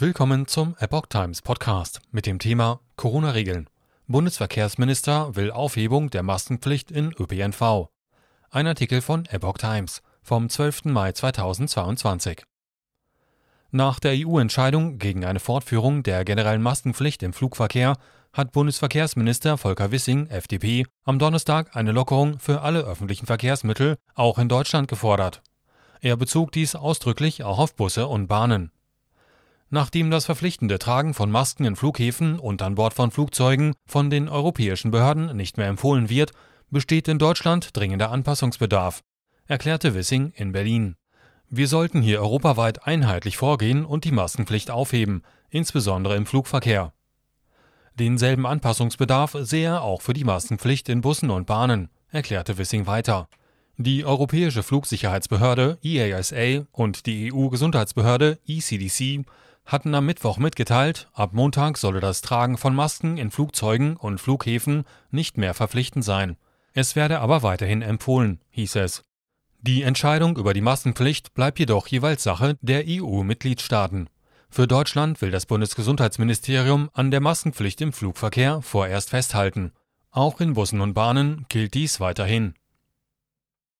Willkommen zum Epoch Times Podcast mit dem Thema Corona-Regeln. Bundesverkehrsminister will Aufhebung der Maskenpflicht in ÖPNV. Ein Artikel von Epoch Times vom 12. Mai 2022. Nach der EU-Entscheidung gegen eine Fortführung der generellen Maskenpflicht im Flugverkehr hat Bundesverkehrsminister Volker Wissing, FDP, am Donnerstag eine Lockerung für alle öffentlichen Verkehrsmittel, auch in Deutschland, gefordert. Er bezog dies ausdrücklich auch auf Busse und Bahnen. Nachdem das verpflichtende Tragen von Masken in Flughäfen und an Bord von Flugzeugen von den europäischen Behörden nicht mehr empfohlen wird, besteht in Deutschland dringender Anpassungsbedarf, erklärte Wissing in Berlin. Wir sollten hier europaweit einheitlich vorgehen und die Maskenpflicht aufheben, insbesondere im Flugverkehr. Denselben Anpassungsbedarf sehe er auch für die Maskenpflicht in Bussen und Bahnen, erklärte Wissing weiter. Die Europäische Flugsicherheitsbehörde EASA und die EU-Gesundheitsbehörde ECDC hatten am Mittwoch mitgeteilt, ab Montag solle das Tragen von Masken in Flugzeugen und Flughäfen nicht mehr verpflichtend sein. Es werde aber weiterhin empfohlen, hieß es. Die Entscheidung über die Maskenpflicht bleibt jedoch jeweils Sache der EU-Mitgliedstaaten. Für Deutschland will das Bundesgesundheitsministerium an der Maskenpflicht im Flugverkehr vorerst festhalten. Auch in Bussen und Bahnen gilt dies weiterhin.